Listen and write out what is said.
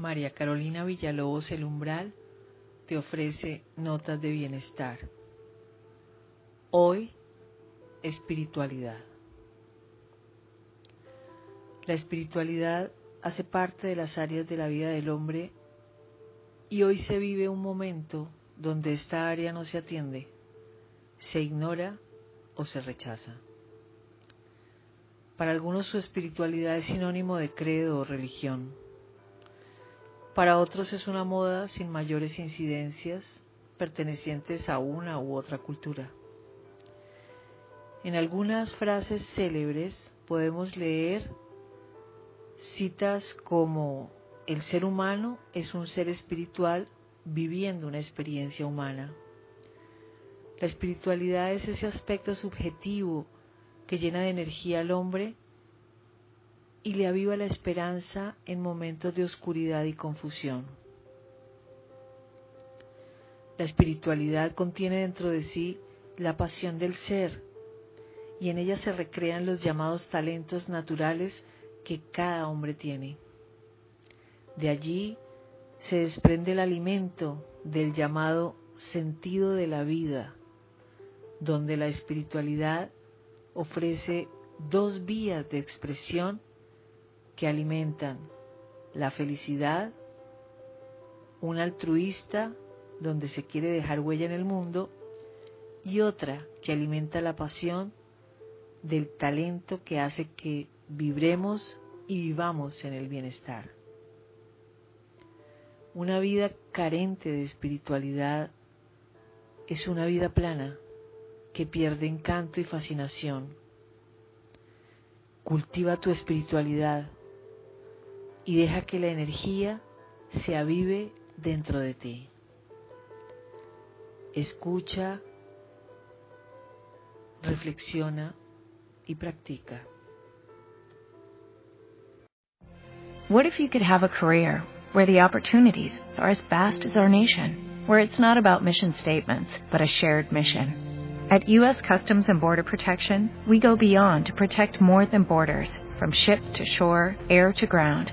María Carolina Villalobos El Umbral te ofrece notas de bienestar. Hoy, espiritualidad. La espiritualidad hace parte de las áreas de la vida del hombre y hoy se vive un momento donde esta área no se atiende, se ignora o se rechaza. Para algunos su espiritualidad es sinónimo de credo o religión para otros es una moda sin mayores incidencias pertenecientes a una u otra cultura. En algunas frases célebres podemos leer citas como el ser humano es un ser espiritual viviendo una experiencia humana. La espiritualidad es ese aspecto subjetivo que llena de energía al hombre y le aviva la esperanza en momentos de oscuridad y confusión. La espiritualidad contiene dentro de sí la pasión del ser y en ella se recrean los llamados talentos naturales que cada hombre tiene. De allí se desprende el alimento del llamado sentido de la vida, donde la espiritualidad ofrece dos vías de expresión que alimentan la felicidad, un altruista donde se quiere dejar huella en el mundo y otra que alimenta la pasión del talento que hace que vibremos y vivamos en el bienestar. Una vida carente de espiritualidad es una vida plana que pierde encanto y fascinación. Cultiva tu espiritualidad y deja que la energía se avive dentro de ti. Escucha, reflexiona y practica. What if you could have a career where the opportunities are as vast as our nation, where it's not about mission statements, but a shared mission? At U.S. Customs and Border Protection, we go beyond to protect more than borders, from ship to shore, air to ground